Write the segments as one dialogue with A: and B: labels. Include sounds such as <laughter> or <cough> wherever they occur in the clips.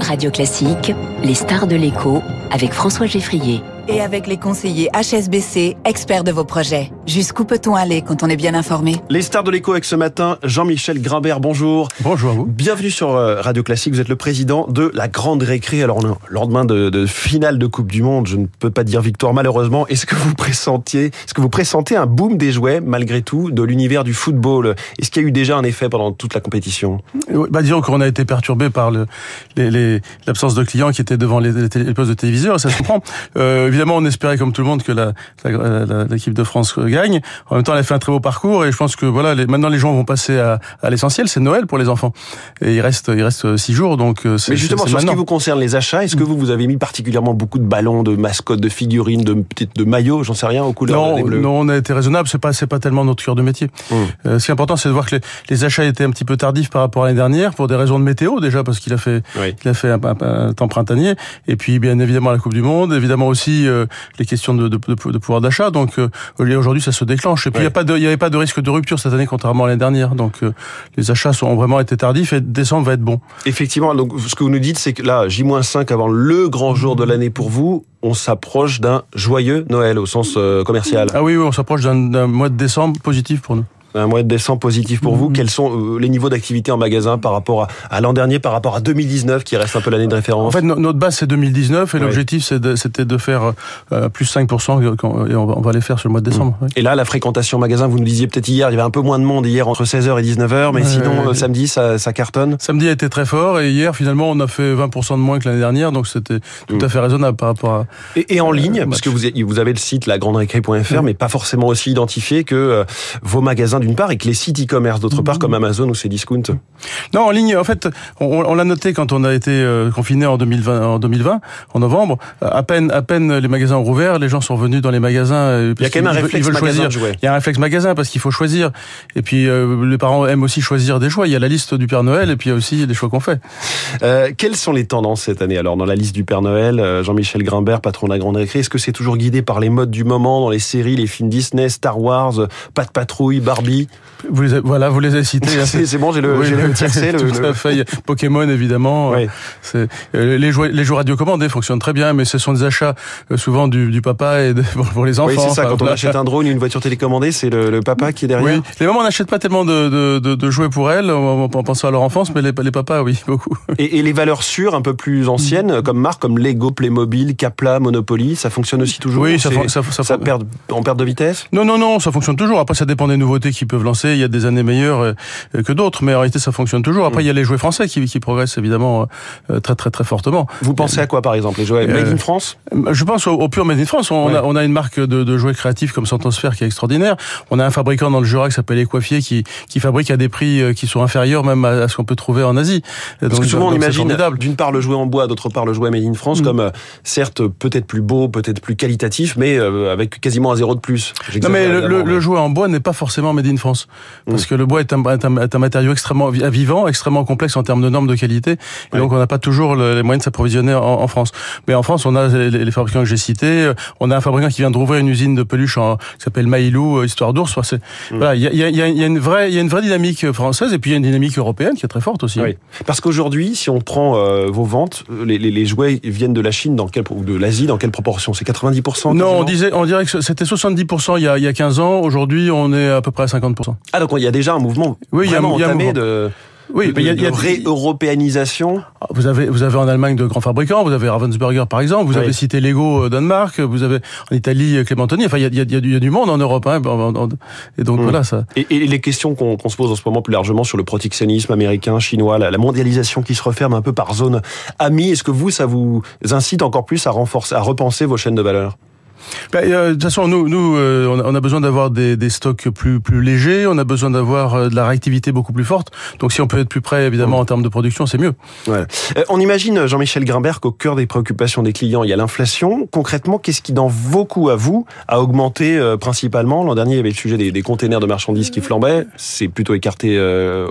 A: Radio Classique, les stars de l'écho avec François Geffrier
B: et avec les conseillers HSBC, experts de vos projets. Jusqu'où peut-on aller quand on est bien informé
C: Les stars de l'écho avec ce matin, Jean-Michel Grimbert, bonjour.
D: Bonjour à vous.
C: Bienvenue sur euh, Radio Classique, vous êtes le président de la Grande Récré. Alors, le lendemain de, de finale de Coupe du Monde, je ne peux pas dire victoire malheureusement. Est-ce que vous pressentiez, est-ce que vous pressentez un boom des jouets malgré tout de l'univers du football? Est-ce qu'il y a eu déjà un effet pendant toute la compétition?
D: Bah, Disons qu'on a été perturbé par l'absence de clients qui étaient devant les, les, postes de téléviseurs, ça se comprend. Euh, évidemment, on espérait comme tout le monde que l'équipe de France gagne. En même temps, elle a fait un très beau parcours et je pense que voilà, les, maintenant les gens vont passer à, à l'essentiel, c'est Noël pour les enfants. Et il reste, il reste six jours, donc.
C: Euh, Mais justement, sur ce qui vous concerne les achats, est-ce que vous vous avez mis particulièrement beaucoup de ballons, de mascottes, de figurines, de petites, de maillots, j'en sais rien, aux couleurs
D: non,
C: des bleus
D: Non, on a été raisonnable. C'est pas, c'est pas tellement notre cœur de métier. Mmh. Euh, ce qui est important, c'est de voir que les, les, achats étaient un petit peu tardifs par rapport à l'année dernière pour des raisons de météo déjà, parce qu'il a fait, oui. il a fait un, un, un, temps printanier. Et puis, bien évidemment, la Coupe du Monde, évidemment aussi euh, les questions de, de, de, de pouvoir d'achat. Donc euh, aujourd'hui, ça se déclenche. Et puis il ouais. n'y avait pas de risque de rupture cette année, contrairement à l'année dernière. Donc euh, les achats ont vraiment été tardifs et décembre va être bon.
C: Effectivement. Donc ce que vous nous dites, c'est que là, J-5 avant le grand jour de l'année pour vous, on s'approche d'un joyeux Noël au sens euh, commercial.
D: Ah oui, oui on s'approche d'un mois de décembre positif pour nous
C: un mois de décembre positif pour mmh. vous. Quels sont euh, les niveaux d'activité en magasin par rapport à, à l'an dernier, par rapport à 2019, qui reste un peu l'année de référence
D: En fait, no notre base c'est 2019 et l'objectif c'était de, de, faire euh, plus 5% et on va, on va les faire sur le mois de décembre.
C: Mmh. Ouais. Et là, la fréquentation magasin, vous nous disiez peut-être hier, il y avait un peu moins de monde hier entre 16h et 19h, mais ouais, sinon euh, samedi ça, ça, cartonne.
D: Samedi a été très fort et hier finalement on a fait 20% de moins que l'année dernière, donc c'était tout mmh. à fait raisonnable par rapport à.
C: Et, et en ligne, parce que vous, vous avez le site lagranderécré.fr, mais pas forcément aussi identifié que vos magasins d'une part et que les sites e-commerce d'autre part, comme Amazon ou Cdiscount
D: Non, en ligne, en fait, on, on l'a noté quand on a été euh, confiné en 2020, en 2020, en novembre. À peine, à peine les magasins ont rouvert, les gens sont revenus dans les magasins.
C: Euh, Il y a quand même un réflexe
D: veulent choisir. Il y a un réflexe magasin parce qu'il faut choisir. Et puis euh, les parents aiment aussi choisir des choix. Il y a la liste du Père Noël et puis il y a aussi des choix qu'on fait.
C: Euh, quelles sont les tendances cette année Alors dans la liste du Père Noël, euh, Jean-Michel Grimbert, patron de la Grande Récré, est-ce que c'est toujours guidé par les modes du moment dans les séries, les films Disney, Star Wars, Pas de patrouille, Barbie
D: vous les, voilà, vous les avez cités. <laughs>
C: c'est bon, j'ai le, oui, le <laughs> tiercé.
D: Tout
C: le,
D: à fait. Pokémon, évidemment. Oui. Euh, les jeux, les jeux radiocommandés fonctionnent très bien, mais ce sont des achats euh, souvent du, du papa et de, <laughs> pour les enfants.
C: Oui, c'est ça. Quand on achète un drone, une voiture télécommandée, c'est le, papa qui est derrière.
D: Oui. Les mamans n'achètent pas tellement de, de, de, de, jouets pour elles, en pensant à leur enfance, mais les, les papas, oui, beaucoup.
C: Et, et, les valeurs sûres, un peu plus anciennes, mmh. comme marque, comme Lego, Playmobil, Capla, Monopoly, ça fonctionne aussi toujours.
D: Oui, ça, ça,
C: ça, ça perd, en perte de vitesse?
D: Non, non, non, ça fonctionne toujours. Après, ça dépend des nouveautés qu'ils peuvent lancer. Il y a des années meilleures que d'autres, mais en réalité ça fonctionne toujours. Après, il y a les jouets français qui, qui progressent évidemment très très très fortement.
C: Vous pensez à quoi par exemple Les jouets Made in France
D: Je pense au, au, pur Made in France. On, ouais. a, on a une marque de, de, jouets créatifs comme Santosphère qui est extraordinaire. On a un fabricant dans le Jura qui s'appelle Ecoiffier qui, qui fabrique à des prix qui sont inférieurs même à, ce qu'on peut trouver en Asie.
C: Parce donc, que souvent on imagine d'une part le jouet en bois, d'autre part le jouet Made in France mmh. comme euh, certes peut-être plus beau, peut-être plus qualitatif, mais euh, avec quasiment un zéro de plus.
D: Non mais le, le, le, jouet en bois n'est pas forcément Made in France parce mmh. que le bois est un, est un, est un matériau extrêmement vivant, extrêmement complexe en termes de normes de qualité. Et donc, on n'a pas toujours le, les moyens de s'approvisionner en, en, France. Mais en France, on a les, les, fabricants que j'ai cités. On a un fabricant qui vient de rouvrir une usine de peluche en, qui s'appelle Maïlou, euh, Histoire d'ours. Enfin, mmh. Voilà, il y a, y, a, y a, une vraie, il y a une vraie dynamique française et puis il y a une dynamique européenne qui est très forte aussi.
C: Oui. Parce qu'aujourd'hui, si on prend euh, vos ventes, les, les, jouets viennent de la Chine dans quel, ou de l'Asie dans quelle proportion? C'est 90%
D: Non, on disait, on dirait que c'était 70% il y a, il y a 15 ans. Aujourd'hui, on est à peu près à 50%.
C: Ah, donc il y a déjà un mouvement.
D: Oui, il y a,
C: il
D: y a un mouvement.
C: de
D: oui,
C: il y a, y a réeuropéanisation.
D: Ah, Vous avez vous avez en Allemagne de grands fabricants, vous avez Ravensburger par exemple, vous oui. avez cité Lego Danemark, vous avez en Italie Clémentoni. Enfin, il y a, y, a, y a, du monde en Europe, hein, et donc mmh. voilà ça.
C: Et, et les questions qu'on qu se pose en ce moment plus largement sur le protectionnisme américain, chinois, la, la mondialisation qui se referme un peu par zone amie, est-ce que vous ça vous incite encore plus à renforcer, à repenser vos chaînes de valeur?
D: Ben, euh, de toute façon, nous, nous euh, on a besoin d'avoir des, des, stocks plus, plus légers, on a besoin d'avoir euh, de la réactivité beaucoup plus forte. Donc si on peut être plus près, évidemment, mmh. en termes de production, c'est mieux.
C: Ouais. Euh, on imagine, Jean-Michel Grimbert, qu'au cœur des préoccupations des clients, il y a l'inflation. Concrètement, qu'est-ce qui, dans vos coûts à vous, a augmenté euh, principalement? L'an dernier, il y avait le sujet des, des containers de marchandises qui flambaient. C'est plutôt écarté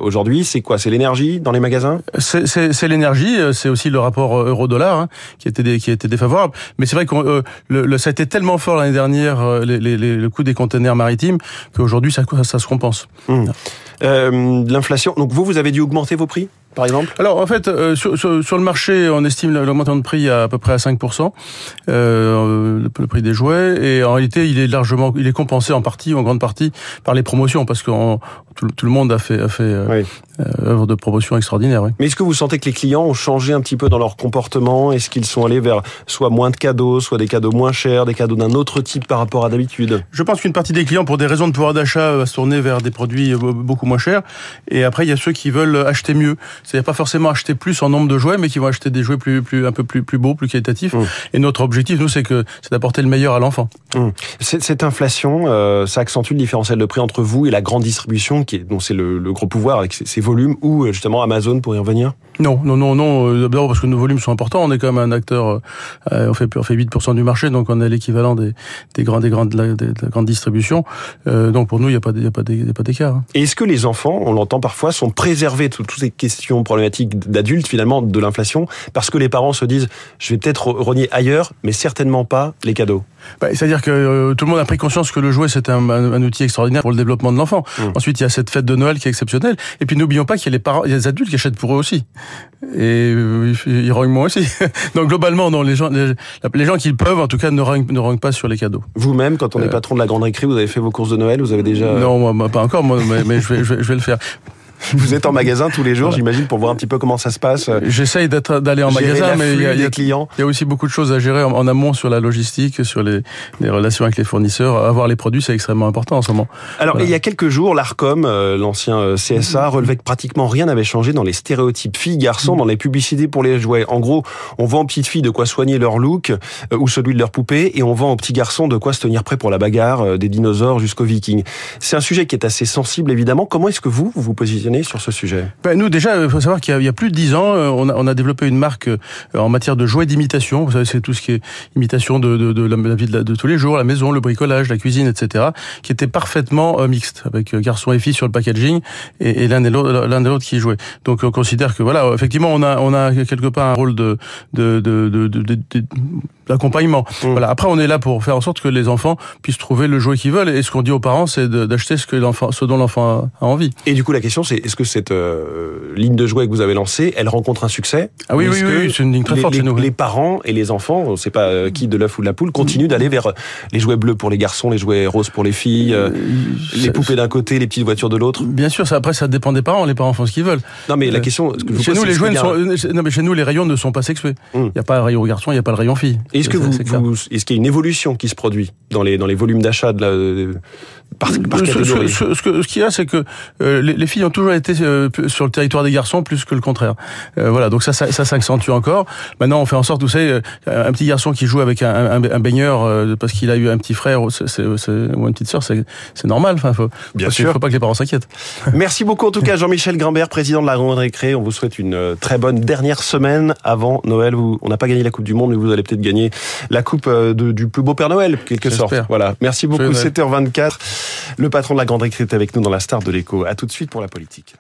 C: aujourd'hui. C'est quoi? C'est l'énergie dans les magasins?
D: C'est l'énergie, c'est aussi le rapport euro-dollar hein, qui, était, qui était défavorable. Mais c'est vrai que le, le, ça a été tellement fort l'année dernière les, les, les, le coût des conteneurs maritimes qu'aujourd'hui ça, ça, se compense.
C: Mmh. Euh, L'inflation. Donc vous, vous avez dû augmenter vos prix par exemple?
D: Alors en fait, euh, sur, sur, le marché, on estime l'augmentation de prix à, à peu près à 5%, euh, le, prix des jouets, et en réalité, il est largement, il est compensé en partie, en grande partie, par les promotions, parce que tout, tout, le monde a fait, a fait euh, euh, œuvre de promotion extraordinaire. Oui.
C: Mais est-ce que vous sentez que les clients ont changé un petit peu dans leur comportement? Est-ce qu'ils sont allés vers soit moins de cadeaux, soit des cadeaux moins chers, des cadeaux d'un autre type par rapport à d'habitude?
D: Je pense qu'une partie des clients, pour des raisons de pouvoir d'achat, va se tourner vers des produits beaucoup moins chers. Et après, il y a ceux qui veulent acheter mieux. C'est-à-dire pas forcément acheter plus en nombre de jouets, mais qui vont acheter des jouets plus, plus un peu plus, plus beaux, plus qualitatifs. Mmh. Et notre objectif, nous, c'est que c'est d'apporter le meilleur à l'enfant.
C: Mmh. Cette inflation, euh, ça accentue le différentiel de prix entre vous et la grande distribution, qui est, dont c'est le, le, gros pouvoir avec ses, ses ou euh, justement Amazon pour y revenir?
D: Non, non, non, non. Euh, d'abord parce que nos volumes sont importants. On est quand même un acteur. Euh, on fait on fait 8% du marché, donc on est l'équivalent des, des grandes des grandes de la, grande distribution. Euh, donc pour nous, il n'y a pas il y a pas d'écart. Hein.
C: Et est-ce que les enfants, on l'entend parfois, sont préservés de toutes ces questions problématiques d'adultes finalement de l'inflation parce que les parents se disent je vais peut-être renier ailleurs, mais certainement pas les cadeaux.
D: Bah, C'est-à-dire que euh, tout le monde a pris conscience que le jouet c'est un, un, outil extraordinaire pour le développement de l'enfant. Mmh. Ensuite, il y a cette fête de Noël qui est exceptionnelle. Et puis n'oublions pas qu'il y a les parents, il y a les adultes qui achètent pour eux aussi. Et euh, ils rognent moins aussi. <laughs> Donc globalement, non, les gens, les, les, gens qui peuvent, en tout cas, ne rognent, ne rognent pas sur les cadeaux.
C: Vous-même, quand on est euh, patron de la grande récré, vous avez fait vos courses de Noël, vous avez déjà.
D: Non, moi, pas encore, moi, mais, mais je, vais, je, vais, je vais le faire. <laughs>
C: Vous êtes en magasin tous les jours, j'imagine, pour voir un petit peu comment ça se passe.
D: J'essaye d'être d'aller en magasin, mais il y, a, il, y a,
C: clients.
D: il y a aussi beaucoup de choses à gérer en, amont sur la logistique, sur les, les, relations avec les fournisseurs. Avoir les produits, c'est extrêmement important en ce moment.
C: Alors, voilà. il y a quelques jours, l'Arcom, euh, l'ancien euh, CSA, relevait que pratiquement rien n'avait changé dans les stéréotypes filles-garçons, dans les publicités pour les jouets. En gros, on vend aux petites filles de quoi soigner leur look euh, ou celui de leur poupée, et on vend aux petits garçons de quoi se tenir prêt pour la bagarre, euh, des dinosaures jusqu'aux vikings. C'est un sujet qui est assez sensible, évidemment. Comment est-ce que vous, vous vous positionnez sur ce sujet
D: ben nous déjà, il faut savoir qu'il y, y, a plus de dix ans, on a, on a, développé une marque euh, en matière de jouets d'imitation. Vous savez, c'est tout ce qui est imitation de, de, de, la, vie de, tous les jours, la maison, le bricolage, la cuisine, etc., qui était parfaitement euh, mixte avec euh, garçons et filles sur le packaging et, et l'un et l'autre, qui jouaient. Donc on considère que voilà, effectivement, on a, on a quelque part un rôle de, de d'accompagnement. Mmh. Voilà. Après, on est là pour faire en sorte que les enfants puissent trouver le jouet qu'ils veulent. Et ce qu'on dit aux parents, c'est d'acheter ce que l'enfant, ce dont l'enfant a envie.
C: Et du coup, la question, c'est est-ce que cette euh, ligne de jouets que vous avez lancée, elle rencontre un succès?
D: Ah oui, oui, oui, c'est une ligne très
C: les,
D: forte
C: les,
D: chez nous.
C: Les parents et les enfants, on ne sait pas euh, qui de l'œuf ou de la poule, continuent d'aller vers les jouets bleus pour les garçons, les jouets roses pour les filles, euh, les poupées d'un côté, les petites voitures de l'autre?
D: Bien sûr, ça après ça dépend des parents. Les parents font ce qu'ils veulent.
C: Non, mais la question, que
D: chez nous, les jouets, sont, non, mais chez nous, les rayons ne sont pas sexués. Il hum. n'y a pas le rayon garçon, il n'y a pas le rayon fille.
C: Est-ce que vous est-ce qu'il y a une évolution qui se produit dans les dans les volumes d'achat de la par, par
D: ce, ce, ce, ce qu'il y a, c'est que euh, les, les, filles ont toujours été euh, sur le territoire des garçons plus que le contraire. Euh, voilà, donc ça, ça, ça s'accentue encore. Maintenant, on fait en sorte, vous savez, euh, un petit garçon qui joue avec un, un, un baigneur euh, parce qu'il a eu un petit frère ou une petite sœur, c'est normal. Enfin, faut,
C: Bien sûr.
D: faut pas que les parents s'inquiètent. <laughs>
C: Merci beaucoup en tout cas, Jean-Michel Grimbert, président de la Grande Récré. On vous souhaite une très bonne dernière semaine avant Noël. Vous, on n'a pas gagné la Coupe du Monde, mais vous allez peut-être gagner la Coupe de, du plus beau Père Noël, quelque sorte. Voilà. Merci beaucoup. 7h24. Le patron de la Grande Récré est avec nous dans la star de l'écho. À tout de suite pour la politique.